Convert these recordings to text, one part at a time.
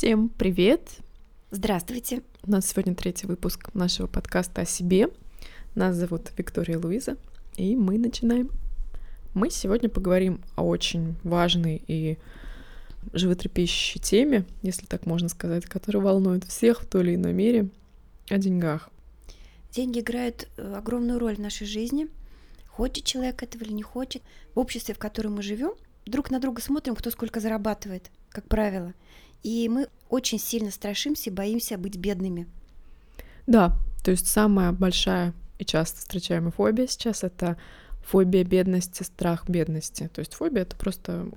Всем привет! Здравствуйте! У нас сегодня третий выпуск нашего подкаста о себе. Нас зовут Виктория Луиза, и мы начинаем. Мы сегодня поговорим о очень важной и животрепещущей теме, если так можно сказать, которая волнует всех в той или иной мере, о деньгах. Деньги играют э, огромную роль в нашей жизни. Хочет человек этого или не хочет. В обществе, в котором мы живем, друг на друга смотрим, кто сколько зарабатывает, как правило. И мы очень сильно страшимся и боимся быть бедными. Да, то есть самая большая и часто встречаемая фобия сейчас это фобия бедности, страх бедности. То есть фобия это просто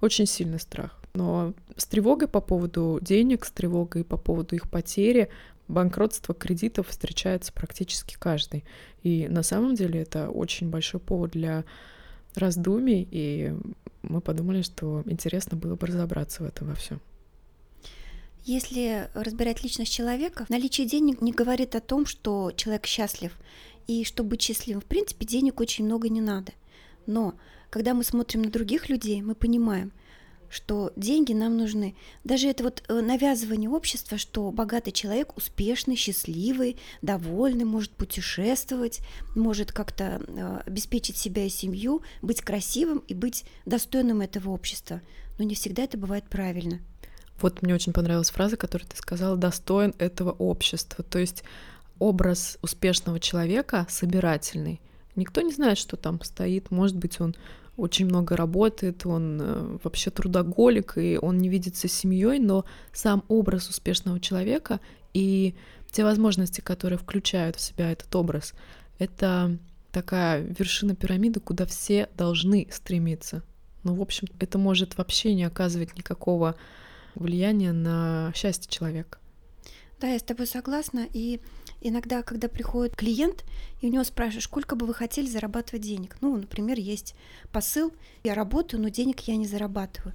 очень сильный страх. Но с тревогой по поводу денег, с тревогой по поводу их потери, банкротства кредитов встречается практически каждый. И на самом деле это очень большой повод для раздумий, и мы подумали, что интересно было бы разобраться в этом во всем. Если разбирать личность человека, наличие денег не говорит о том, что человек счастлив. И чтобы быть счастливым, в принципе, денег очень много не надо. Но когда мы смотрим на других людей, мы понимаем, что деньги нам нужны. Даже это вот э, навязывание общества, что богатый человек успешный, счастливый, довольный, может путешествовать, может как-то э, обеспечить себя и семью, быть красивым и быть достойным этого общества. Но не всегда это бывает правильно. Вот мне очень понравилась фраза, которую ты сказала, достоин этого общества. То есть образ успешного человека собирательный. Никто не знает, что там стоит. Может быть, он очень много работает, он э, вообще трудоголик, и он не видится семьей, но сам образ успешного человека и те возможности, которые включают в себя этот образ, это такая вершина пирамиды, куда все должны стремиться. Ну, в общем, это может вообще не оказывать никакого влияния на счастье человека. Да, я с тобой согласна. И иногда, когда приходит клиент, и у него спрашиваешь, сколько бы вы хотели зарабатывать денег. Ну, например, есть посыл, я работаю, но денег я не зарабатываю.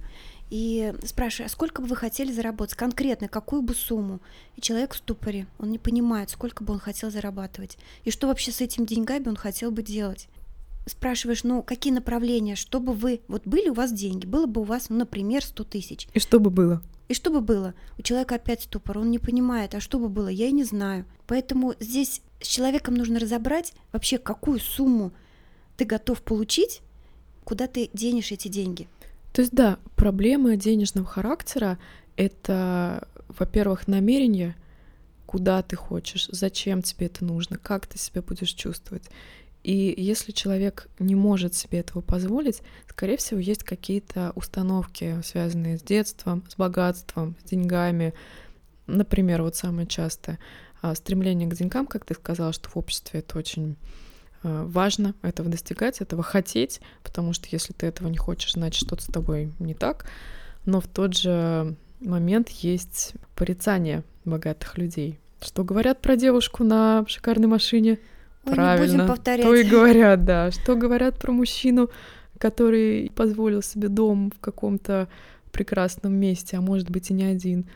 И спрашиваю, а сколько бы вы хотели заработать? Конкретно, какую бы сумму? И человек в ступоре, он не понимает, сколько бы он хотел зарабатывать. И что вообще с этими деньгами он хотел бы делать. Спрашиваешь, ну, какие направления, чтобы вы... Вот были у вас деньги, было бы у вас, ну, например, 100 тысяч. И что бы было? И что бы было? У человека опять ступор, он не понимает, а что бы было, я и не знаю. Поэтому здесь с человеком нужно разобрать вообще, какую сумму ты готов получить, куда ты денешь эти деньги. То есть, да, проблемы денежного характера — это, во-первых, намерение, куда ты хочешь, зачем тебе это нужно, как ты себя будешь чувствовать. И если человек не может себе этого позволить, скорее всего, есть какие-то установки, связанные с детством, с богатством, с деньгами. Например, вот самое частое а, стремление к деньгам, как ты сказала, что в обществе это очень а, важно этого достигать, этого хотеть, потому что если ты этого не хочешь, значит что-то с тобой не так. Но в тот же момент есть порицание богатых людей. Что говорят про девушку на шикарной машине? Ой, Правильно. Не будем повторять. То и говорят, да. Что говорят про мужчину, который позволил себе дом в каком-то прекрасном месте, а может быть и не один.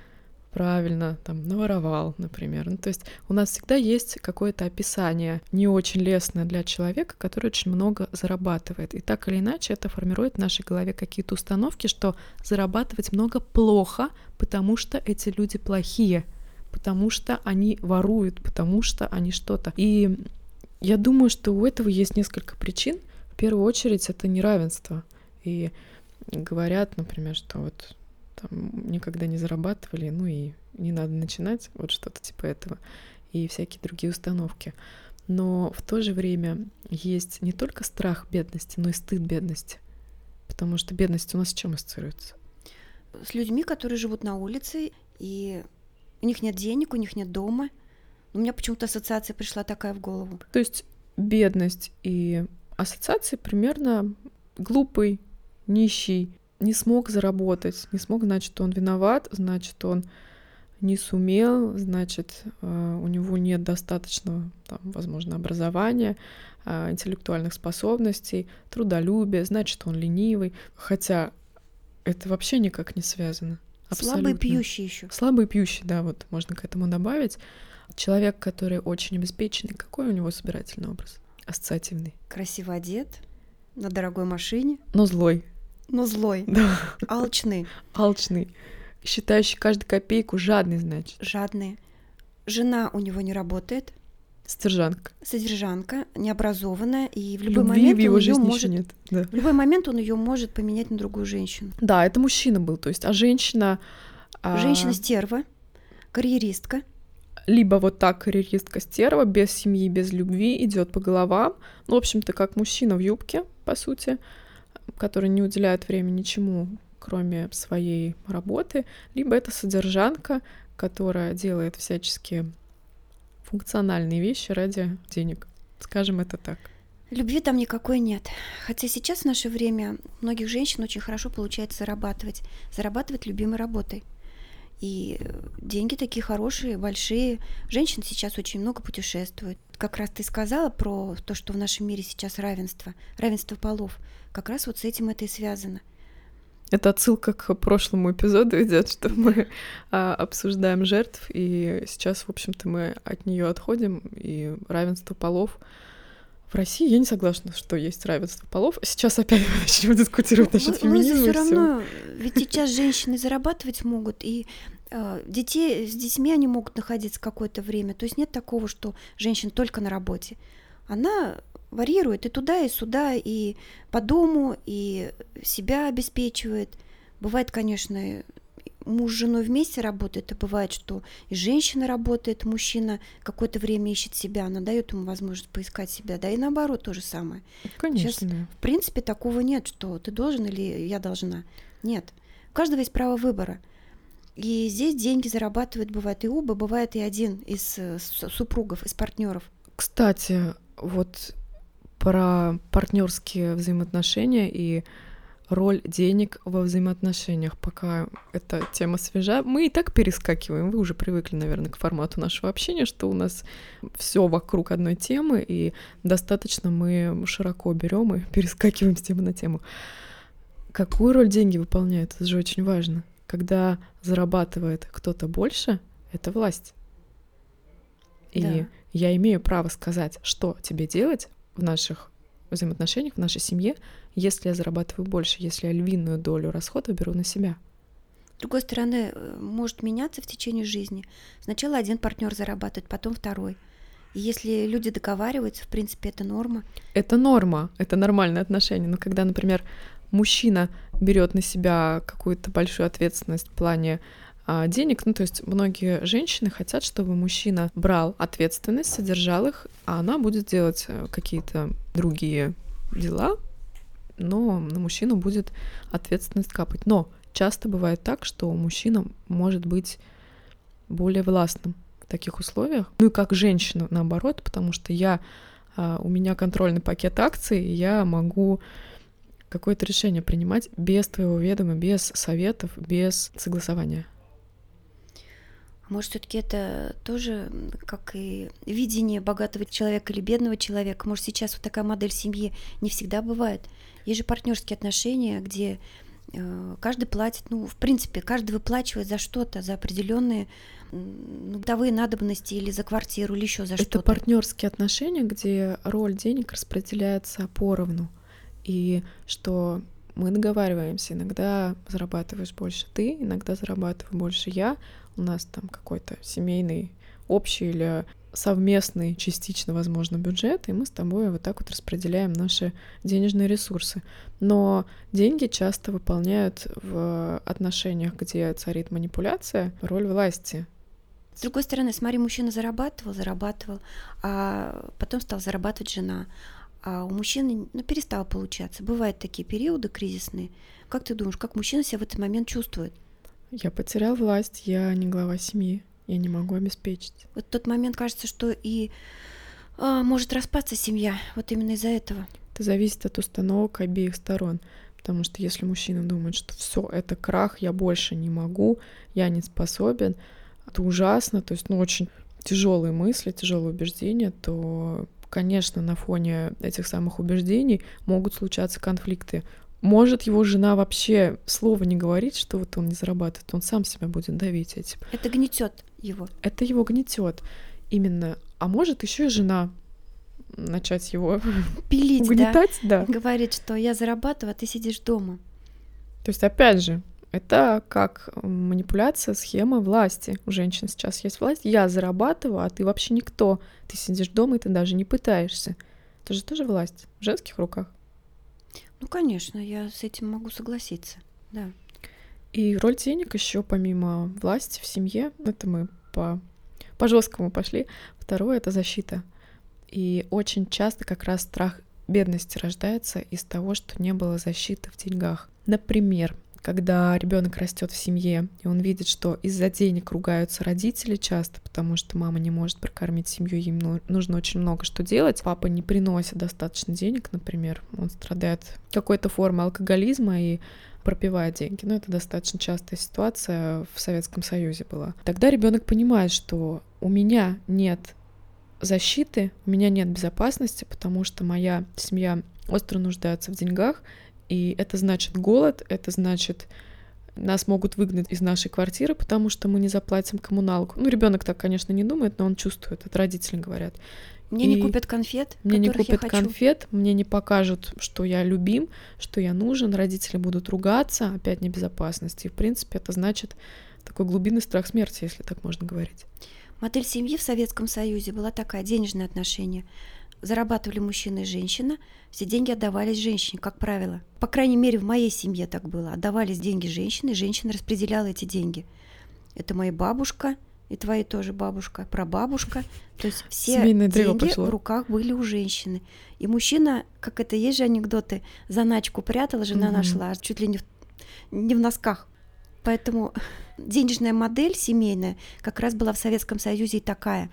Правильно, там, наворовал, например. Ну, то есть у нас всегда есть какое-то описание, не очень лестное для человека, который очень много зарабатывает. И так или иначе это формирует в нашей голове какие-то установки, что зарабатывать много плохо, потому что эти люди плохие, потому что они воруют, потому что они что-то. И я думаю, что у этого есть несколько причин. В первую очередь это неравенство. И говорят, например, что вот там никогда не зарабатывали, ну и не надо начинать, вот что-то типа этого, и всякие другие установки. Но в то же время есть не только страх бедности, но и стыд бедности. Потому что бедность у нас с чем ассоциируется? С людьми, которые живут на улице, и у них нет денег, у них нет дома, у меня почему-то ассоциация пришла такая в голову. То есть бедность и ассоциации примерно глупый, нищий, не смог заработать, не смог, значит, он виноват, значит, он не сумел, значит, э, у него нет достаточного, там, возможно, образования, э, интеллектуальных способностей, трудолюбия, значит, он ленивый. Хотя это вообще никак не связано. Абсолютно. Слабый пьющий еще. Слабый пьющий, да, вот можно к этому добавить. Человек, который очень обеспеченный, какой у него собирательный образ? Ассоциативный. Красиво одет, на дорогой машине. Но злой. Но злой. Да. Алчный. Алчный. считающий каждую копейку, жадный, значит. Жадные. Жена у него не работает. Содержанка. Содержанка, необразованная, и в любой Любви момент в его он жизни может, нет. Да. в любой момент он ее может поменять на другую женщину. да, это мужчина был, то есть, а женщина... а, Женщина стерва, карьеристка, либо вот так карьеристка стерва, без семьи, без любви, идет по головам. Ну, в общем-то, как мужчина в юбке, по сути, который не уделяет времени ничему, кроме своей работы. Либо это содержанка, которая делает всяческие функциональные вещи ради денег. Скажем это так. Любви там никакой нет. Хотя сейчас в наше время многих женщин очень хорошо получается зарабатывать. Зарабатывать любимой работой. И деньги такие хорошие, большие. Женщин сейчас очень много путешествуют. Как раз ты сказала про то, что в нашем мире сейчас равенство, равенство полов. Как раз вот с этим это и связано. Это отсылка к прошлому эпизоду идет, что мы а, обсуждаем жертв, и сейчас, в общем-то, мы от нее отходим, и равенство полов. В России я не согласна, что есть равенство полов. Сейчас опять мы начнем дискутировать насчет Ну, феминизма. все и всё. равно, ведь сейчас женщины зарабатывать могут, и э, детей, с детьми они могут находиться какое-то время. То есть нет такого, что женщина только на работе. Она варьирует и туда, и сюда, и по дому, и себя обеспечивает. Бывает, конечно, муж с женой вместе работает, а бывает, что и женщина работает, мужчина какое-то время ищет себя, она дает ему возможность поискать себя, да и наоборот то же самое. Конечно, да. В принципе, такого нет, что ты должен или я должна. Нет. У каждого есть право выбора. И здесь деньги зарабатывают, бывает и оба, бывает и один из э, супругов, из партнеров. Кстати, вот про партнерские взаимоотношения и роль денег во взаимоотношениях, пока эта тема свежа. Мы и так перескакиваем, вы уже привыкли, наверное, к формату нашего общения, что у нас все вокруг одной темы, и достаточно мы широко берем и перескакиваем с темы на тему. Какую роль деньги выполняют? Это же очень важно. Когда зарабатывает кто-то больше, это власть. И Да. я имею право сказать, что тебе делать в наших взаимоотношениях, в нашей семье, если я зарабатываю больше, если я львиную долю расходов беру на себя. С другой стороны, э, может меняться в течение жизни. Сначала один партнер зарабатывает, потом второй. И если люди договариваются, в принципе, это норма. Это норма, это нормальное отношение. Но когда, например, мужчина берет на себя какую-то большую ответственность в плане а, денег, ну то есть многие женщины хотят, чтобы мужчина брал ответственность, содержал их, а она будет делать э, какие-то другие дела, но на мужчину будет ответственность капать. Но часто бывает так, что мужчина может быть более властным в таких условиях. Ну и как женщина, наоборот, потому что я а, у меня контрольный пакет акций, и я могу какое-то решение принимать без твоего ведома, без советов, без согласования. Может, все-таки это тоже как и видение богатого человека или бедного человека. Может, сейчас вот такая модель семьи не всегда бывает. Есть же партнерские отношения, где э, каждый платит, ну, в принципе, каждый выплачивает за что-то, за определенные ну, бытовые надобности или за квартиру, или еще за Это что-то. партнерские отношения, где роль денег распределяется поровну. И что мы договариваемся, иногда зарабатываешь больше ты, иногда зарабатываю больше я. У нас там какой-то семейный, общий или совместный, частично, возможно, бюджет, и мы с тобой вот так вот распределяем наши денежные ресурсы. Но деньги часто выполняют в отношениях, где царит манипуляция, роль власти. С другой стороны, смотри, мужчина зарабатывал, зарабатывал, а потом стал зарабатывать жена. А у мужчины ну, перестало получаться. Бывают такие периоды кризисные. Как ты думаешь, как мужчина себя в этот момент чувствует? Я потерял власть, я не глава семьи, я не могу обеспечить. Вот тот момент кажется, что и а, может распасться семья. Вот именно из-за этого. Это зависит от установок обеих сторон. Потому что если мужчина думает, что все, это крах, я больше не могу, я не способен, это ужасно, то есть, ну, очень тяжелые мысли, тяжелые убеждения, то, конечно, на фоне этих самых убеждений могут случаться конфликты. Может его жена вообще слова не говорит, что вот он не зарабатывает, он сам себя будет давить этим. Это гнетет его. Это его гнетет именно. А может еще и жена начать его Пилить, да. угнетать, да. Говорит, что я зарабатываю, а ты сидишь дома. То есть, опять же, Это как манипуляция, схема власти. У женщин сейчас есть власть. Я зарабатываю, а ты вообще никто. Ты сидишь дома, и ты даже не пытаешься. Это же тоже власть в женских руках. Ну, конечно, я с этим могу согласиться, да. И роль денег еще помимо власти в семье, это мы по, по жесткому пошли. Второе это защита. И очень часто как раз страх бедности рождается из того, что не было защиты в деньгах. Например, когда ребенок растет в семье, и он видит, что из-за денег ругаются родители часто, потому что мама не может прокормить семью, им ну, нужно очень много что делать. Папа не приносит достаточно денег, например, он страдает какой-то формой алкоголизма и пропивает деньги. Но это достаточно частая ситуация в Советском Союзе была. Тогда ребенок понимает, что у меня нет защиты, у меня нет безопасности, потому что моя семья остро нуждается в деньгах, и это значит голод, это значит нас могут выгнать из нашей квартиры, потому что мы не заплатим коммуналку. Ну, ребенок так, конечно, не думает, но он чувствует, это родители говорят. Мне и не купят конфет, мне не купят конфет, мне не покажут, что я любим, что я нужен, родители будут ругаться, опять небезопасность. И, в принципе, это значит такой глубинный страх смерти, если так можно говорить. Модель семьи в Советском Союзе была такая, денежное отношение зарабатывали мужчина и женщина, все деньги отдавались женщине, как правило. По крайней мере, в моей семье так было. Отдавались деньги женщине, и женщина распределяла эти деньги. Это моя бабушка, и твоя тоже бабушка, прабабушка. То есть все Семейное деньги в руках были у женщины. И мужчина, как это есть же анекдоты, заначку прятала, жена угу. нашла, чуть ли не в, не в носках. Поэтому денежная модель семейная как раз была в Советском Союзе и такая.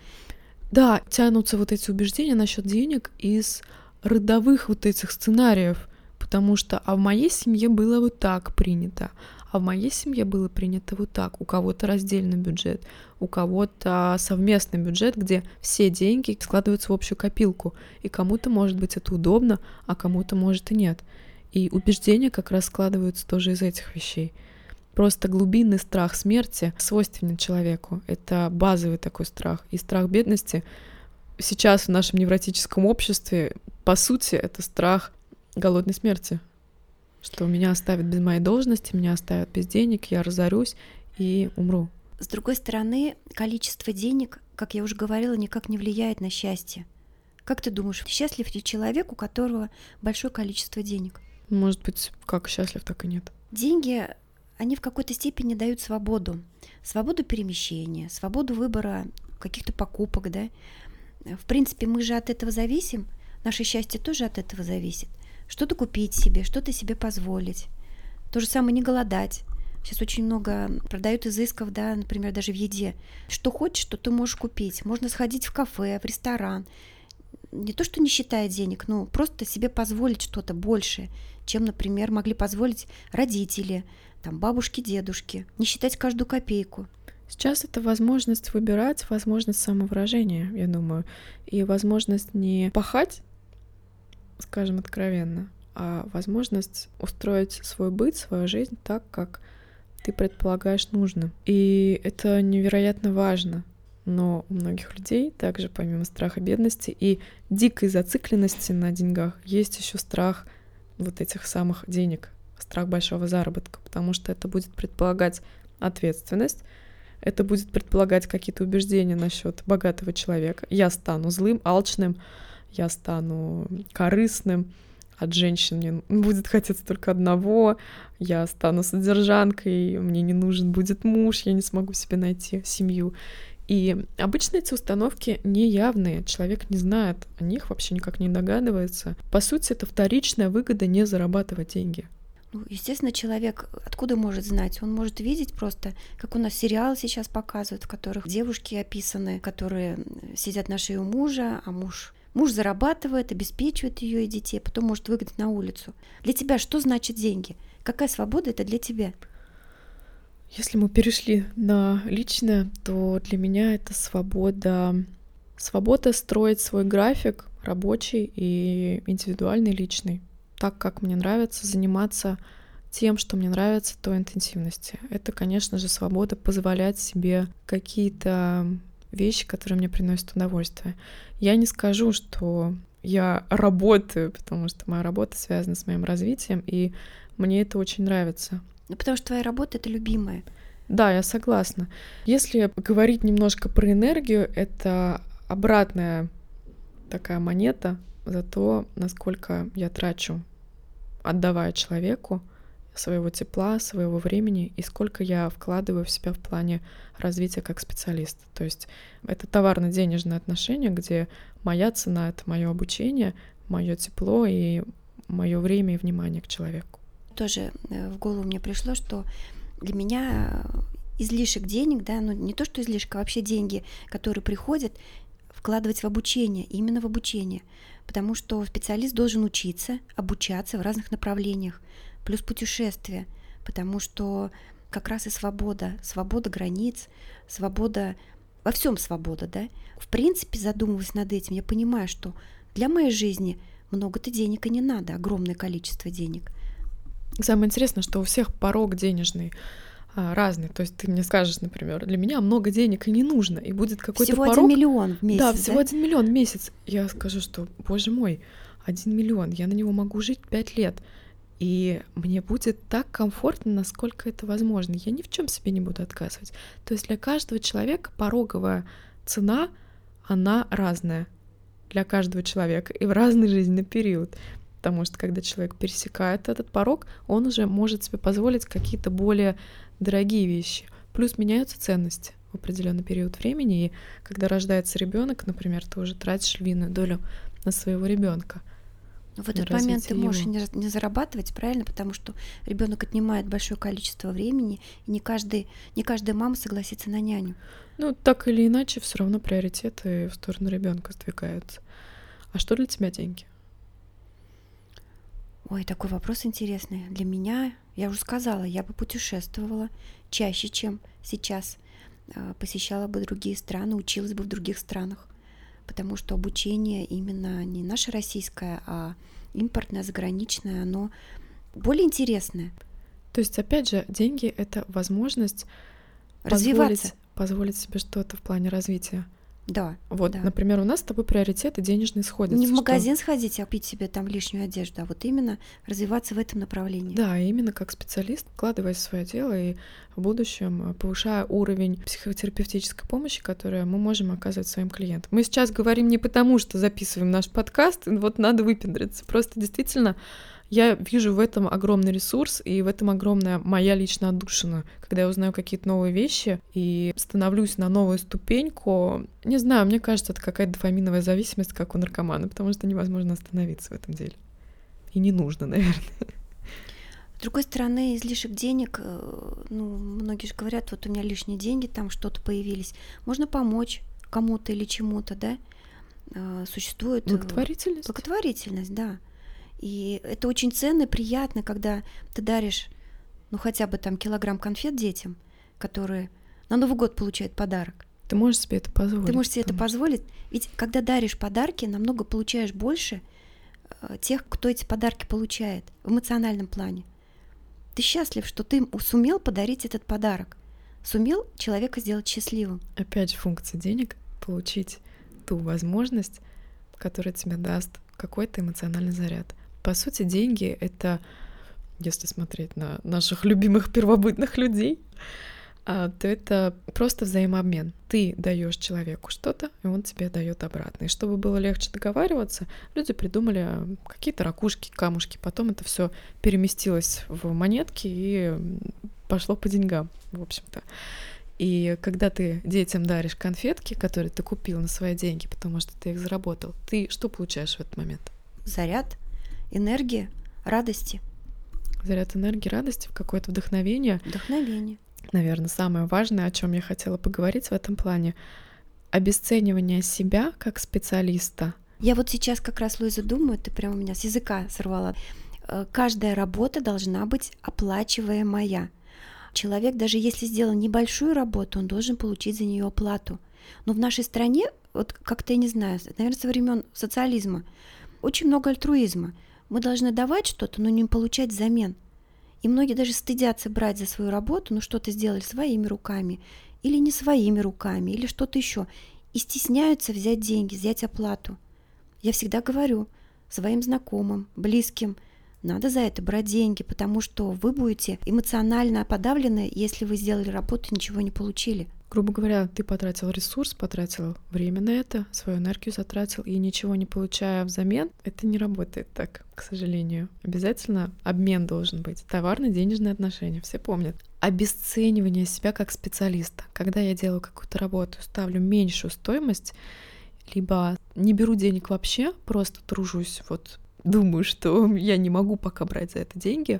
Да, тянутся вот эти убеждения насчет денег из родовых вот этих сценариев, потому что а в моей семье было вот так принято, а в моей семье было принято вот так. У кого-то раздельный бюджет, у кого-то совместный бюджет, где все деньги складываются в общую копилку, и кому-то может быть это удобно, а кому-то может и нет. И убеждения как раз складываются тоже из этих вещей. Просто глубинный страх смерти свойственен человеку. Это базовый такой страх. И страх бедности сейчас в нашем невротическом обществе, по сути, это страх голодной смерти. Что меня оставят без моей должности, меня оставят без денег, я разорюсь и умру. С другой стороны, количество денег, как я уже говорила, никак не влияет на счастье. Как ты думаешь, счастлив ли человек, у которого большое количество денег? Может быть, как счастлив, так и нет. Деньги они в какой-то степени дают свободу. Свободу перемещения, свободу выбора каких-то покупок, да. В принципе, мы же от этого зависим, наше счастье тоже от этого зависит. Что-то купить себе, что-то себе позволить. То же самое не голодать. Сейчас очень много продают изысков, да, например, даже в еде. Что хочешь, что ты можешь купить. Можно сходить в кафе, в ресторан. Не то, что не считая денег, но просто себе позволить что-то большее, чем, например, могли позволить родители, там бабушки, дедушки, не считать каждую копейку. Сейчас это возможность выбирать, возможность самовыражения, я думаю, и возможность не пахать, скажем откровенно, а возможность устроить свой быт, свою жизнь так, как ты предполагаешь нужно. И это невероятно важно. Но у многих людей также помимо страха бедности и дикой зацикленности на деньгах есть еще страх вот этих самых денег, страх большого заработка, потому что это будет предполагать ответственность, это будет предполагать какие-то убеждения насчет богатого человека. Я стану злым, алчным, я стану корыстным, от женщин мне будет хотеться только одного, я стану содержанкой, мне не нужен будет муж, я не смогу себе найти семью. И обычно эти установки неявные, человек не знает о них, вообще никак не догадывается. По сути, это вторичная выгода не зарабатывать деньги. Ну, естественно, человек откуда может знать? Он может видеть просто, как у нас сериалы сейчас показывают, в которых девушки описаны, которые сидят на шее у мужа, а муж Муж зарабатывает, обеспечивает ее и детей, потом может выгнать на улицу. Для тебя что значит деньги? Какая свобода это для тебя? Если мы перешли на личное, то для меня это свобода, свобода строить свой график рабочий и индивидуальный личный так, как мне нравится, заниматься тем, что мне нравится, той интенсивности. Это, конечно же, свобода позволять себе какие-то вещи, которые мне приносят удовольствие. Я не скажу, что я работаю, потому что моя работа связана с моим развитием, и мне это очень нравится. Ну, потому что твоя работа — это любимая. Да, я согласна. Если говорить немножко про энергию, это обратная такая монета за то, насколько я трачу, отдавая человеку своего тепла, своего времени и сколько я вкладываю в себя в плане развития как специалист. То есть это товарно-денежное отношение, где моя цена — это мое обучение, мое тепло и мое время и внимание к человеку. Тоже э, в голову мне пришло, что для меня излишек денег, да, ну не то что излишек, а вообще деньги, которые приходят, вкладывать в обучение, именно в обучение. Потому что специалист должен учиться, обучаться в разных направлениях, плюс путешествия, потому что как раз и свобода, свобода границ, свобода, во всем свобода, да. В принципе, задумываясь над этим, я понимаю, что для моей жизни много-то денег и не надо, огромное количество денег. Самое интересное, что у всех порог денежный а, разный. То есть ты мне скажешь, например, для меня много денег и не нужно, и будет какой-то всего порог. один миллион в месяц. Да, всего один миллион в месяц. Я скажу, что, боже мой, один миллион, я на него могу жить пять лет. И мне будет так комфортно, насколько это возможно. Я ни в чем себе не буду отказывать. То есть для каждого человека пороговая цена, она разная для каждого человека и в разный жизненный период. Потому что когда человек пересекает этот порог, он уже может себе позволить какие-то более дорогие вещи. Плюс меняются ценности в определенный период времени, и когда рождается ребенок, например, ты уже тратишь львиную долю на своего ребенка. В этот момент ты можешь не, не зарабатывать, правильно, потому что ребенок отнимает большое количество времени, и не каждый, не каждая мама согласится на няню. Ну, так или иначе, все равно приоритеты в сторону ребенка сдвигаются. А что для тебя деньги? Ой, такой вопрос интересный. Для меня, я уже сказала, я бы путешествовала чаще, чем сейчас. А, посещала бы другие страны, училась бы в других странах. Потому что обучение именно не наше российское, а импортное, заграничное, оно более интересное. То есть, опять же, деньги — это возможность развиваться. Позволить, позволить себе что-то в плане развития. Да. Вот, да. например, у нас с тобой приоритеты денежные сходятся. Не в магазин что... сходить, а купить себе там лишнюю одежду, а вот именно развиваться в этом направлении. Да, именно как специалист, вкладываясь в свое дело и в будущем повышая уровень психотерапевтической помощи, которую мы можем оказывать своим клиентам. Мы сейчас говорим не потому, что записываем наш подкаст, вот надо выпендриться. Просто действительно я вижу в этом огромный ресурс, и в этом огромная моя личная отдушина. Когда я узнаю какие-то новые вещи и становлюсь на новую ступеньку, не знаю, мне кажется, это какая-то дофаминовая зависимость, как у наркомана, потому что невозможно остановиться в этом деле. И не нужно, наверное. С другой стороны, излишек денег, э, ну, многие же говорят, вот у меня лишние деньги, там что-то появились. Можно помочь кому-то или чему-то, да? А, существует... Э, благотворительность. Благотворительность, да. И это очень ценно и приятно, когда ты даришь, ну, хотя бы там килограмм конфет детям, которые на Новый год получают подарок. Ты можешь себе это позволить. Ты можешь себе это позволить. Ведь когда даришь подарки, намного получаешь больше э, тех, кто эти подарки получает в эмоциональном плане. Ты счастлив, что ты сумел подарить этот подарок. Сумел человека сделать счастливым. Опять же, функция денег — получить ту возможность, которая тебе даст какой-то эмоциональный заряд. По сути, деньги — это, если смотреть на наших любимых первобытных людей, а, то это просто взаимообмен. Ты даешь человеку что-то, и он тебе дает обратно. И чтобы было легче договариваться, люди придумали какие-то ракушки, камушки. Потом это все переместилось в монетки и пошло по деньгам, в общем-то. И когда ты детям даришь конфетки, которые ты купил на свои деньги, потому что ты их заработал, ты что получаешь в этот момент? Заряд, энергия, радости. Заряд энергии, радости, какое-то вдохновение. Вдохновение. Наверное, самое важное, о чем я хотела поговорить в этом плане, обесценивание себя как специалиста. Я вот сейчас как раз, Луиза, думаю, ты прямо меня с языка сорвала. Э, каждая работа должна быть оплачиваемая. Человек, даже если сделал небольшую работу, он должен получить за нее оплату. Но в нашей стране, вот как-то я не знаю, наверное, со времен социализма, очень много альтруизма. Мы должны давать что-то, но не получать взамен. И многие даже стыдятся брать за свою работу, ну что-то сделали своими руками, или не своими руками, или что-то еще. И стесняются взять деньги, взять оплату. Я всегда говорю своим знакомым, близким, надо за это брать деньги, потому что вы будете эмоционально подавлены, если вы сделали работу и ничего не получили. Грубо говоря, ты потратил ресурс, потратил время на это, свою энергию затратил, и ничего не получая взамен, это не работает так, к сожалению. Обязательно обмен должен быть. Товарно-денежные отношения, все помнят. Обесценивание себя как специалиста. Когда я делаю какую-то работу, ставлю меньшую стоимость, либо не беру денег вообще, просто тружусь, вот думаю, что я не могу пока брать за это деньги,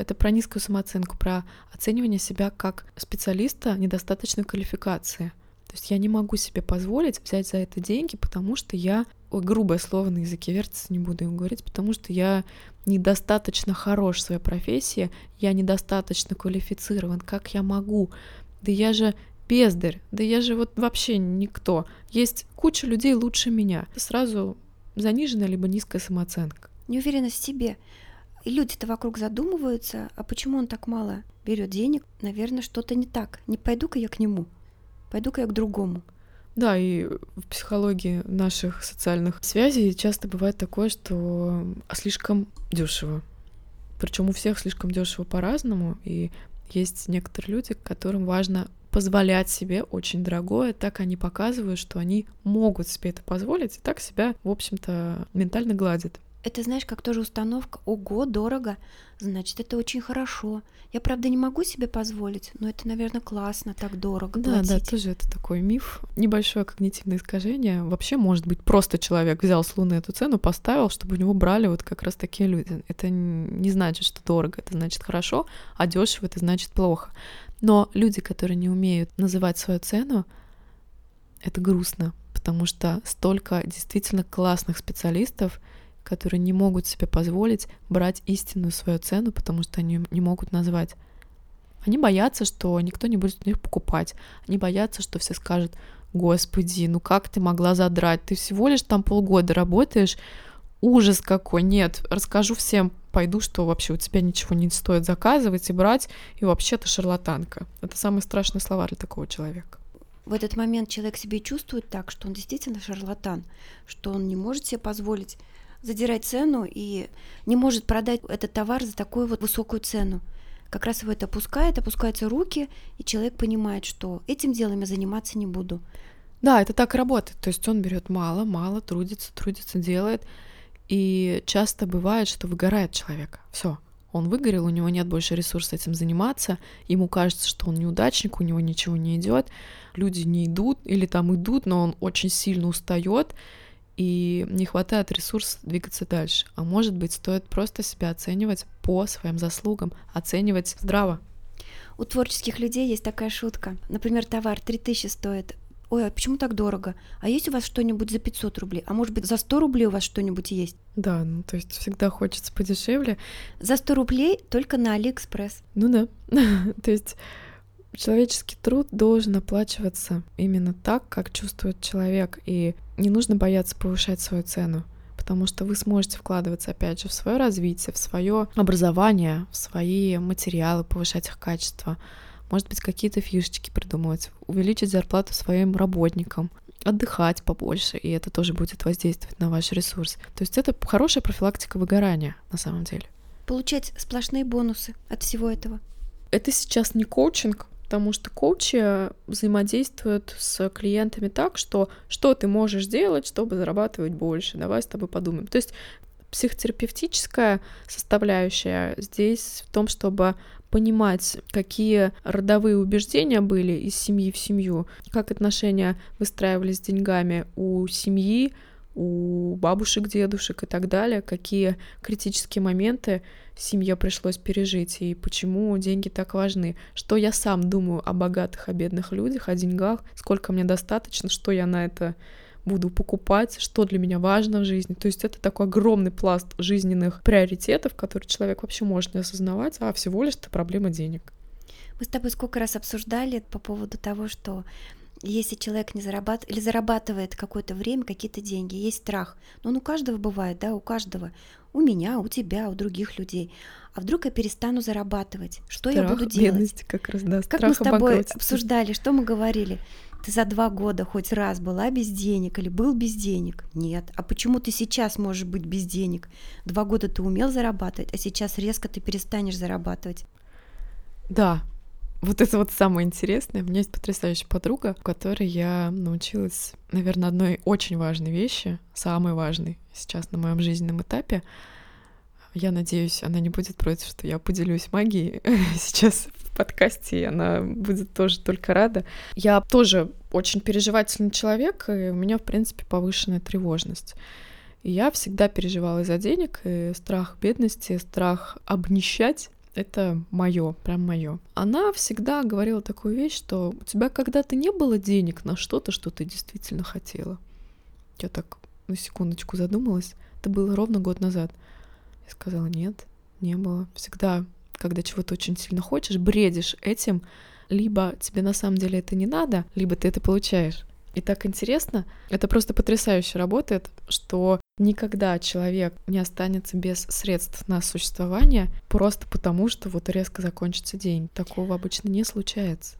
это про низкую самооценку, про оценивание себя как специалиста недостаточной квалификации. То есть я не могу себе позволить взять за это деньги, потому что я, ой, грубое слово на языке вертится, не буду им говорить, потому что я недостаточно хорош в своей профессии, я недостаточно квалифицирован, как я могу? Да я же бездарь, да я же вот вообще никто. Есть куча людей лучше меня. Сразу заниженная либо низкая самооценка. Неуверенность в себе. И люди-то вокруг задумываются, а почему он так мало берет денег? Наверное, что-то не так. Не пойду-ка я к нему, пойду-ка я к другому. Да, и в психологии наших социальных связей часто бывает такое, что слишком дешево. Причем у всех слишком дешево по-разному, и есть некоторые люди, которым важно позволять себе очень дорогое, так они показывают, что они могут себе это позволить, и так себя, в общем-то, ментально гладят. Это, знаешь, как тоже установка «Ого, дорого!» Значит, это очень хорошо. Я, правда, не могу себе позволить, но это, наверное, классно, так дорого Да, платить. да, тоже это такой миф. Небольшое когнитивное искажение. Вообще, может быть, просто человек взял с Луны эту цену, поставил, чтобы у него брали вот как раз такие люди. Это не значит, что дорого, это значит хорошо, а дешево это значит плохо. Но люди, которые не умеют называть свою цену, это грустно, потому что столько действительно классных специалистов, которые не могут себе позволить брать истинную свою цену, потому что они не могут назвать. Они боятся, что никто не будет у них покупать. Они боятся, что все скажут, господи, ну как ты могла задрать? Ты всего лишь там полгода работаешь, ужас какой, нет, расскажу всем, пойду, что вообще у тебя ничего не стоит заказывать и брать, и вообще ты шарлатанка. Это самые страшные слова для такого человека. В этот момент человек себе чувствует так, что он действительно шарлатан, что он не может себе позволить задирать цену и не может продать этот товар за такую вот высокую цену. Как раз его это опускает, опускаются руки, и человек понимает, что этим делом я заниматься не буду. Да, это так работает. То есть он берет мало, мало, трудится, трудится, делает. И часто бывает, что выгорает человек. Все, он выгорел, у него нет больше ресурса этим заниматься, ему кажется, что он неудачник, у него ничего не идет, люди не идут или там идут, но он очень сильно устает, и не хватает ресурсов двигаться дальше. А может быть, стоит просто себя оценивать по своим заслугам, оценивать здраво. У творческих людей есть такая шутка. Например, товар 3000 стоит. Ой, а почему так дорого? А есть у вас что-нибудь за 500 рублей? А может быть, за 100 рублей у вас что-нибудь есть? Да, ну то есть всегда хочется подешевле. За 100 рублей только на Алиэкспресс. Ну да. то есть Человеческий труд должен оплачиваться именно так, как чувствует человек, и не нужно бояться повышать свою цену, потому что вы сможете вкладываться, опять же, в свое развитие, в свое образование, в свои материалы, повышать их качество, может быть, какие-то фишечки придумывать, увеличить зарплату своим работникам, отдыхать побольше, и это тоже будет воздействовать на ваш ресурс. То есть это хорошая профилактика выгорания на самом деле. Получать сплошные бонусы от всего этого. Это сейчас не коучинг, потому что коучи взаимодействуют с клиентами так, что что ты можешь делать, чтобы зарабатывать больше, давай с тобой подумаем. То есть психотерапевтическая составляющая здесь в том, чтобы понимать, какие родовые убеждения были из семьи в семью, как отношения выстраивались с деньгами у семьи, у бабушек, дедушек и так далее, какие критические моменты семье пришлось пережить и почему деньги так важны, что я сам думаю о богатых, о бедных людях, о деньгах, сколько мне достаточно, что я на это буду покупать, что для меня важно в жизни. То есть это такой огромный пласт жизненных приоритетов, которые человек вообще может не осознавать, а всего лишь это проблема денег. Мы с тобой сколько раз обсуждали по поводу того, что если человек не зарабатывает или зарабатывает какое-то время какие-то деньги, есть страх. Но он у каждого бывает, да, у каждого. У меня, у тебя, у других людей. А вдруг я перестану зарабатывать? Что страх, я буду делать? Как раз, да, как мы с тобой обсуждали, что мы говорили? Ты за два года хоть раз была без денег или был без денег? Нет. А почему ты сейчас можешь быть без денег? Два года ты умел зарабатывать, а сейчас резко ты перестанешь зарабатывать. Да, вот это вот самое интересное. У меня есть потрясающая подруга, у которой я научилась, наверное, одной очень важной вещи, самой важной сейчас на моем жизненном этапе. Я надеюсь, она не будет против, что я поделюсь магией сейчас в подкасте, и она будет тоже только рада. Я тоже очень переживательный человек, и у меня, в принципе, повышенная тревожность. И я всегда переживала из-за денег, и страх бедности, страх обнищать это мое, прям мое. Она всегда говорила такую вещь, что у тебя когда-то не было денег на что-то, что ты действительно хотела. Я так на секундочку задумалась. Это было ровно год назад. Я сказала, нет, не было. Всегда, когда чего-то очень сильно хочешь, бредишь этим, либо тебе на самом деле это не надо, либо ты это получаешь. И так интересно, это просто потрясающе работает, что никогда человек не останется без средств на существование просто потому, что вот резко закончится день. Такого обычно не случается.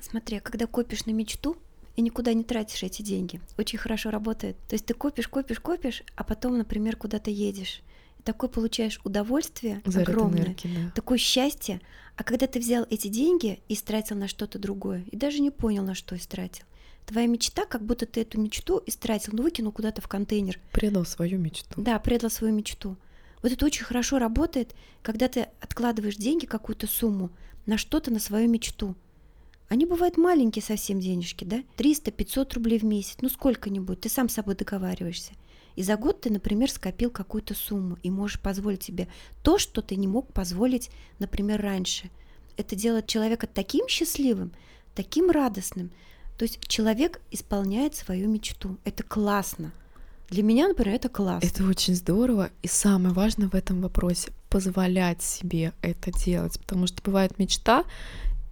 Смотри, а когда копишь на мечту и никуда не тратишь эти деньги, очень хорошо работает. То есть ты копишь, копишь, копишь, а потом, например, куда-то едешь. И такое получаешь удовольствие Заряд огромное, энергии, да. такое счастье. А когда ты взял эти деньги и истратил на что-то другое, и даже не понял, на что истратил, твоя мечта, как будто ты эту мечту истратил, ну выкинул куда-то в контейнер. Предал свою мечту. Да, предал свою мечту. Вот это очень хорошо работает, когда ты откладываешь деньги, какую-то сумму, на что-то, на свою мечту. Они бывают маленькие совсем денежки, да? 300-500 рублей в месяц, ну сколько-нибудь, ты сам с собой договариваешься. И за год ты, например, скопил какую-то сумму и можешь позволить себе то, что ты не мог позволить, например, раньше. Это делает человека таким счастливым, таким радостным, то есть человек исполняет свою мечту. Это классно. Для меня, например, это классно. Это очень здорово. И самое важное в этом вопросе — позволять себе это делать. Потому что бывает мечта,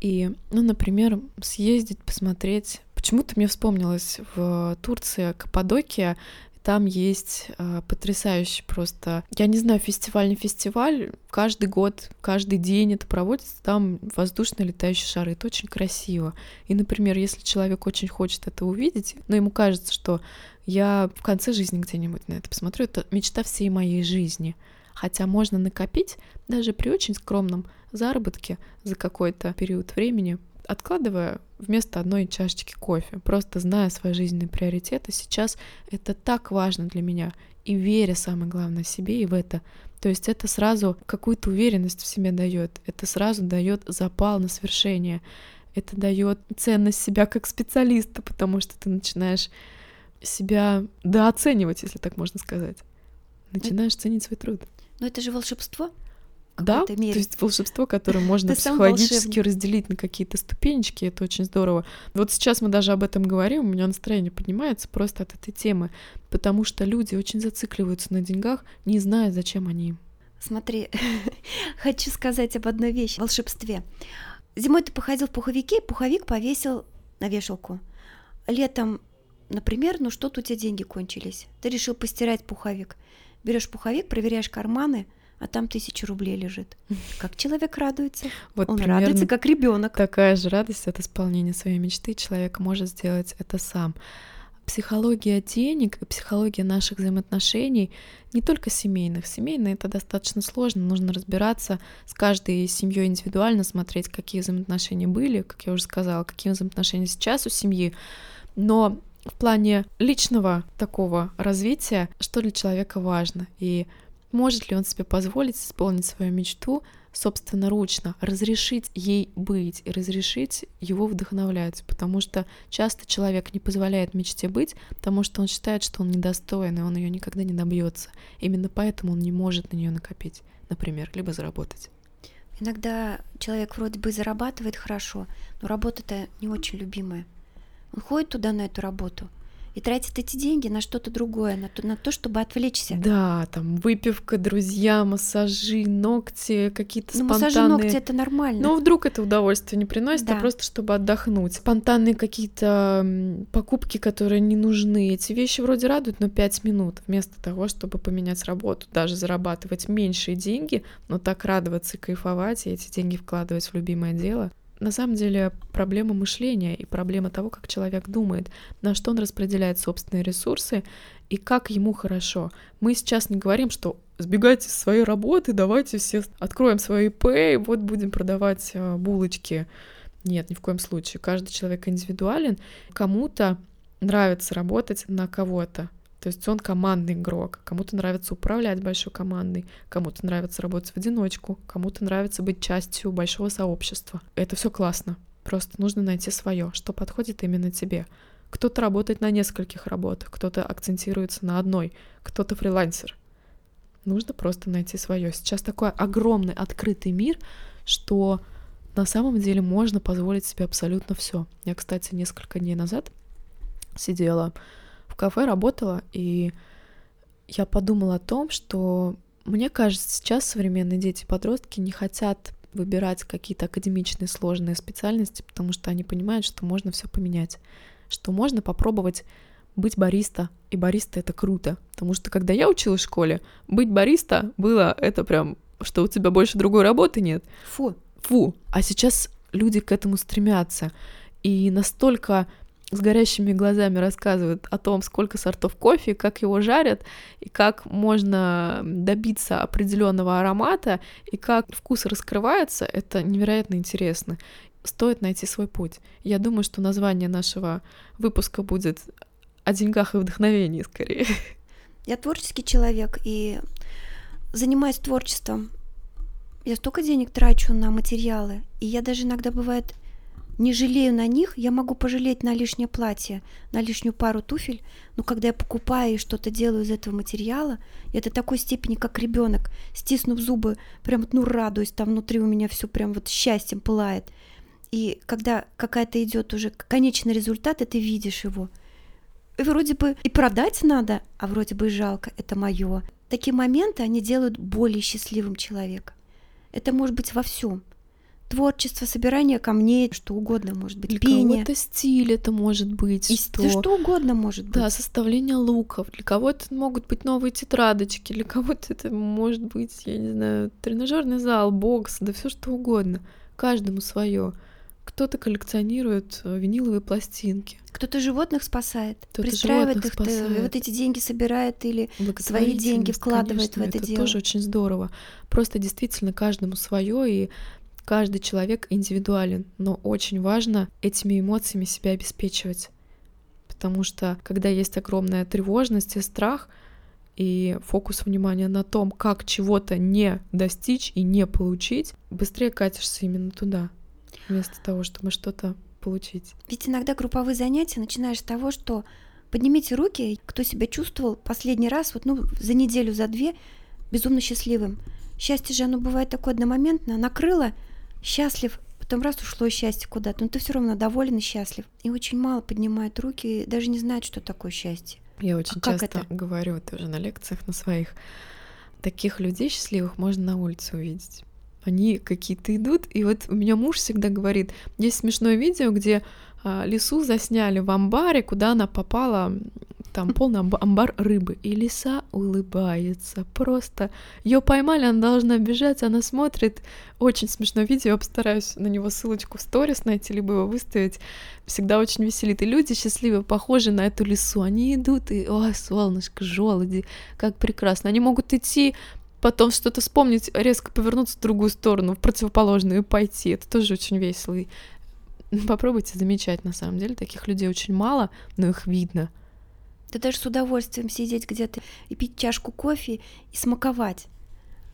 и, ну, например, съездить, посмотреть. Почему-то мне вспомнилось в Турции Каппадокия, там есть э, потрясающий просто, я не знаю, фестиваль не фестиваль, каждый год, каждый день это проводится, там воздушные летающие шары, это очень красиво. И, например, если человек очень хочет это увидеть, но ему кажется, что я в конце жизни где-нибудь на это посмотрю, это мечта всей моей жизни. Хотя можно накопить даже при очень скромном заработке за какой-то период времени откладывая вместо одной чашечки кофе, просто зная свои жизненные приоритеты, сейчас это так важно для меня, и веря, самое главное, себе и в это. То есть это сразу какую-то уверенность в себе дает, это сразу дает запал на свершение, это дает ценность себя как специалиста, потому что ты начинаешь себя дооценивать, если так можно сказать. Начинаешь ценить свой труд. Но это же волшебство да, то есть волшебство, которое можно психологически разделить на какие-то ступенечки, это очень здорово. Вот сейчас мы даже об этом говорим, у меня настроение поднимается просто от этой темы, потому что люди очень зацикливаются на деньгах, не зная, зачем они им. Смотри, хочу сказать об одной вещи, волшебстве. Зимой ты походил в пуховике, пуховик повесил на вешалку. Летом, например, ну что-то у тебя деньги кончились. Ты решил постирать пуховик. Берешь пуховик, проверяешь карманы – а там тысяча рублей лежит. Как человек радуется? Вот Он радуется, как ребенок. Такая же радость от исполнения своей мечты. Человек может сделать это сам. Психология денег и психология наших взаимоотношений, не только семейных. Семейные это достаточно сложно, нужно разбираться с каждой семьей индивидуально, смотреть, какие взаимоотношения были, как я уже сказала, какие взаимоотношения сейчас у семьи. Но в плане личного такого развития, что для человека важно. И может ли он себе позволить исполнить свою мечту собственноручно, разрешить ей быть и разрешить его вдохновлять, потому что часто человек не позволяет мечте быть, потому что он считает, что он недостоин, и он ее никогда не добьется. Именно поэтому он не может на нее накопить, например, либо заработать. Иногда человек вроде бы зарабатывает хорошо, но работа-то не очень любимая. Он ходит туда на эту работу, и тратит эти деньги на что-то другое, на то, на то, чтобы отвлечься. Да, там выпивка, друзья, массажи, ногти, какие-то ну, спонтанные. массажи, ногти это нормально. Но вдруг это удовольствие не приносит, а да. а просто чтобы отдохнуть. Спонтанные какие-то покупки, которые не нужны. Эти вещи вроде радуют, но 5 минут вместо того, чтобы поменять работу, даже зарабатывать меньшие деньги, но так радоваться и кайфовать, и эти деньги вкладывать в любимое дело. На самом деле проблема мышления и проблема того, как человек думает, на что он распределяет собственные ресурсы и как ему хорошо. Мы сейчас не говорим, что сбегайте с своей работы, давайте все откроем свои ИП, и вот будем продавать э, булочки. Нет, ни в коем случае. Каждый человек индивидуален. Кому-то нравится работать на кого-то. То есть он командный игрок. Кому-то нравится управлять большой командой, кому-то нравится работать в одиночку, кому-то нравится быть частью большого сообщества. Это все классно. Просто нужно найти свое, что подходит именно тебе. Кто-то работает на нескольких работах, кто-то акцентируется на одной, кто-то фрилансер. Нужно просто найти свое. Сейчас такой огромный открытый мир, что на самом деле можно позволить себе абсолютно все. Я, кстати, несколько дней назад сидела кафе работала, и я подумала о том, что мне кажется, сейчас современные дети подростки не хотят выбирать какие-то академичные сложные специальности, потому что они понимают, что можно все поменять, что можно попробовать быть бариста, и бариста это круто, потому что когда я училась в школе, быть бариста было это прям, что у тебя больше другой работы нет. Фу. Фу. А сейчас люди к этому стремятся. И настолько с горящими глазами рассказывает о том, сколько сортов кофе, как его жарят, и как можно добиться определенного аромата, и как вкус раскрывается, это невероятно интересно. Стоит найти свой путь. Я думаю, что название нашего выпуска будет о деньгах и вдохновении скорее. Я творческий человек, и занимаюсь творчеством. Я столько денег трачу на материалы, и я даже иногда бывает не жалею на них, я могу пожалеть на лишнее платье, на лишнюю пару туфель, но когда я покупаю и что-то делаю из этого материала, я до такой степени, как ребенок, стиснув зубы, прям ну радуюсь, там внутри у меня все прям вот счастьем пылает. И когда какая-то идет уже конечный результат, и ты видишь его, и вроде бы и продать надо, а вроде бы и жалко, это мое. Такие моменты, они делают более счастливым человека. Это может быть во всем творчество, собирание камней, что угодно может быть, для пение. кого-то стиль это может быть. И что... что угодно может быть. Да, составление луков. Для кого-то могут быть новые тетрадочки, для кого-то это может быть, я не знаю, тренажерный зал, бокс, да все что угодно. Каждому свое. Кто-то коллекционирует э, виниловые пластинки. Кто-то животных спасает, кто пристраивает животных их, э, спасает. вот эти деньги собирает или свои деньги вкладывает конечно, в это, это дело. тоже очень здорово. Просто действительно каждому свое и Каждый человек индивидуален, но очень важно этими эмоциями себя обеспечивать. Потому что когда есть огромная тревожность и страх, и фокус внимания на том, как чего-то не достичь и не получить, быстрее катишься именно туда, вместо того, чтобы что-то получить. Ведь иногда групповые занятия начинаешь с того, что поднимите руки, кто себя чувствовал последний раз, вот ну, за неделю, за две, безумно счастливым. Счастье же, оно бывает такое одномоментное, накрыло, счастлив, потом раз ушло счастье куда-то, но ты все равно доволен и счастлив. И очень мало поднимают руки, даже не знают, что такое счастье. Я очень а часто это? говорю тоже на лекциях на своих. Таких людей счастливых можно на улице увидеть. Они какие-то идут, и вот у меня муж всегда говорит, есть смешное видео, где а, лису засняли в амбаре, куда она попала там полный амбар рыбы. И лиса улыбается. Просто ее поймали, она должна бежать, она смотрит. Очень смешное видео, я постараюсь на него ссылочку в сторис найти, либо его выставить. Всегда очень веселит. И люди счастливые, похожи на эту лису. Они идут, и, ой, солнышко, желуди, как прекрасно. Они могут идти потом что-то вспомнить, резко повернуться в другую сторону, в противоположную и пойти. Это тоже очень весело. И попробуйте замечать, на самом деле, таких людей очень мало, но их видно. Да даже с удовольствием сидеть где-то и пить чашку кофе и смаковать.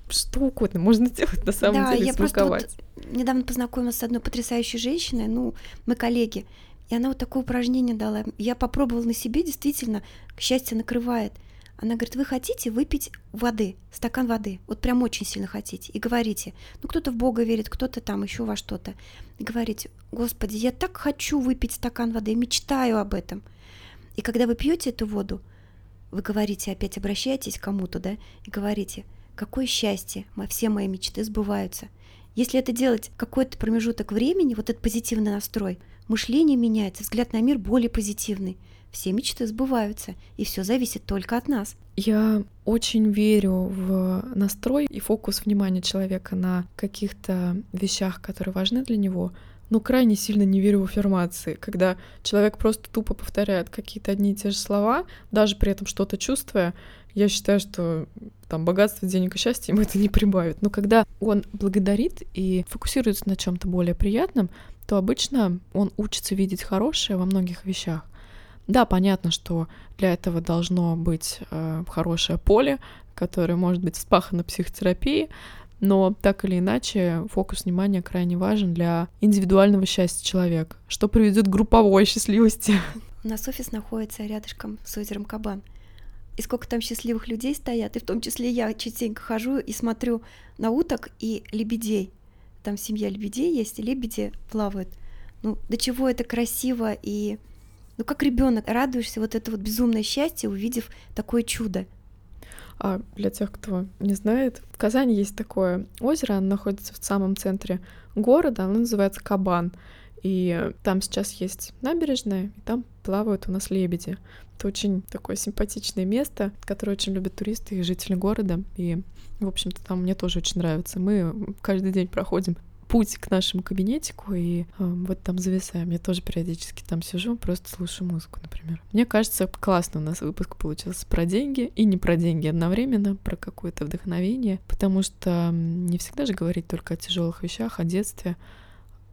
Что угодно можно делать на самом да, деле, я смаковать. Просто вот недавно познакомилась с одной потрясающей женщиной, ну, мы коллеги, и она вот такое упражнение дала. Я попробовала на себе, действительно, к счастью, накрывает. Она говорит, вы хотите выпить воды, стакан воды, вот прям очень сильно хотите, и говорите, ну кто-то в Бога верит, кто-то там еще во что-то, и говорите, Господи, я так хочу выпить стакан воды, мечтаю об этом – и когда вы пьете эту воду, вы говорите, опять обращаетесь к кому-то, да, и говорите, какое счастье, все мои мечты сбываются. Если это делать какой-то промежуток времени, вот этот позитивный настрой, мышление меняется, взгляд на мир более позитивный. Все мечты сбываются, и все зависит только от нас. Я очень верю в настрой и фокус внимания человека на каких-то вещах, которые важны для него, но крайне сильно не верю в аффирмации, когда человек просто тупо повторяет какие-то одни и те же слова, даже при этом что-то чувствуя, я считаю, что там богатство, денег и счастье ему это не прибавит. Но когда он благодарит и фокусируется на чем-то более приятном, то обычно он учится видеть хорошее во многих вещах. Да, понятно, что для этого должно быть э, хорошее поле, которое может быть спахано психотерапией, но так или иначе фокус внимания крайне важен для индивидуального счастья человека, что приведет к групповой счастливости. У нас офис находится рядышком с озером Кабан. И сколько там счастливых людей стоят, и в том числе я частенько хожу и смотрю на уток и лебедей. Там семья лебедей есть, и лебеди плавают. Ну, до чего это красиво и ну как ребенок радуешься вот это вот безумное счастье, увидев такое чудо. А для тех, кто не знает, в Казани есть такое озеро, оно находится в самом центре города, оно называется Кабан. И там сейчас есть набережная, и там плавают у нас лебеди. Это очень такое симпатичное место, которое очень любят туристы и жители города. И, в общем-то, там мне тоже очень нравится. Мы каждый день проходим путь к нашему кабинетику, и э, вот там зависаем. Я тоже периодически там сижу, просто слушаю музыку, например. Мне кажется, классно у нас выпуск получился про деньги и не про деньги одновременно, про какое-то вдохновение, потому что не всегда же говорить только о тяжелых вещах, о детстве,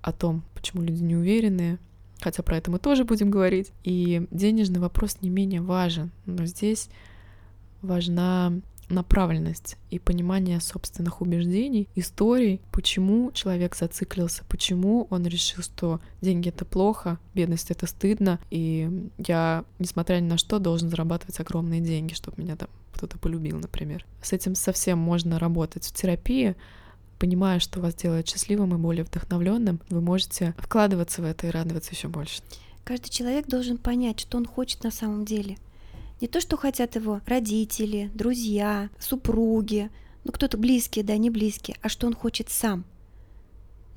о том, почему люди не уверены, хотя про это мы тоже будем говорить. И денежный вопрос не менее важен, но здесь важна направленность и понимание собственных убеждений, историй, почему человек зациклился, почему он решил, что деньги — это плохо, бедность — это стыдно, и я, несмотря ни на что, должен зарабатывать огромные деньги, чтобы меня там кто-то полюбил, например. С этим совсем можно работать в терапии, понимая, что вас делает счастливым и более вдохновленным, вы можете вкладываться в это и радоваться еще больше. Каждый человек должен понять, что он хочет на самом деле — не то, что хотят его родители, друзья, супруги, ну кто-то близкие, да, не близкие, а что он хочет сам.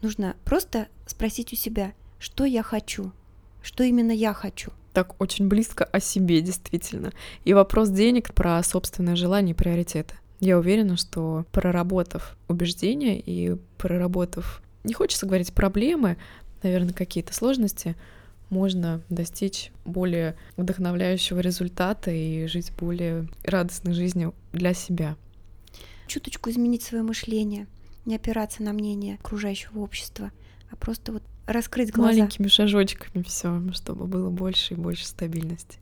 Нужно просто спросить у себя, что я хочу, что именно я хочу. Так очень близко о себе, действительно. И вопрос денег про собственное желание и приоритеты. Я уверена, что проработав убеждения и проработав, не хочется говорить проблемы, наверное, какие-то сложности, можно достичь более вдохновляющего результата и жить более радостной жизнью для себя. Чуточку изменить свое мышление, не опираться на мнение окружающего общества, а просто вот раскрыть глаза. Маленькими шажочками все, чтобы было больше и больше стабильности.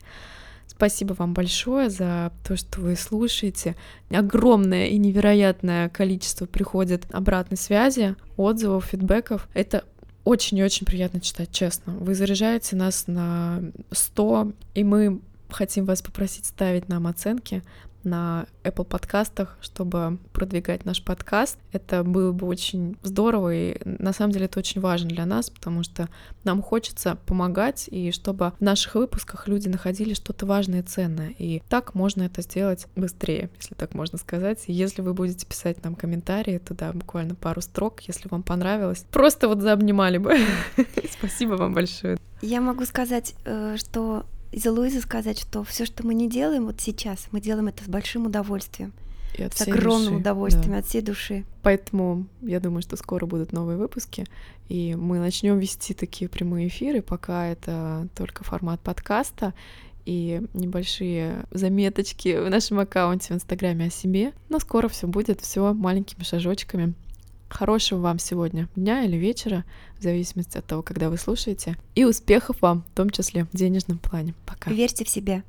Спасибо вам большое за то, что вы слушаете. Огромное и невероятное количество приходит обратной связи, отзывов, фидбэков. Это очень и очень приятно читать, честно. Вы заряжаете нас на 100, и мы хотим вас попросить ставить нам оценки на Apple подкастах, чтобы продвигать наш подкаст. Это было бы очень здорово, и на самом деле это очень важно для нас, потому что нам хочется помогать, и чтобы в наших выпусках люди находили что-то важное и ценное. И так можно это сделать быстрее, если так можно сказать. Если вы будете писать нам комментарии, то да, буквально пару строк, если вам понравилось. Просто вот заобнимали бы. Спасибо вам большое. Я могу сказать, э, что из Луизы сказать, что все, что мы не делаем вот сейчас, мы делаем это с большим удовольствием. И от с огромным души, удовольствием, да. от всей души. Поэтому я думаю, что скоро будут новые выпуски, и мы начнем вести такие прямые эфиры, пока это только формат подкаста и небольшие заметочки в нашем аккаунте в Инстаграме о себе. Но скоро все будет, все маленькими шажочками. Хорошего вам сегодня дня или вечера, в зависимости от того, когда вы слушаете. И успехов вам, в том числе в денежном плане. Пока. Верьте в себя.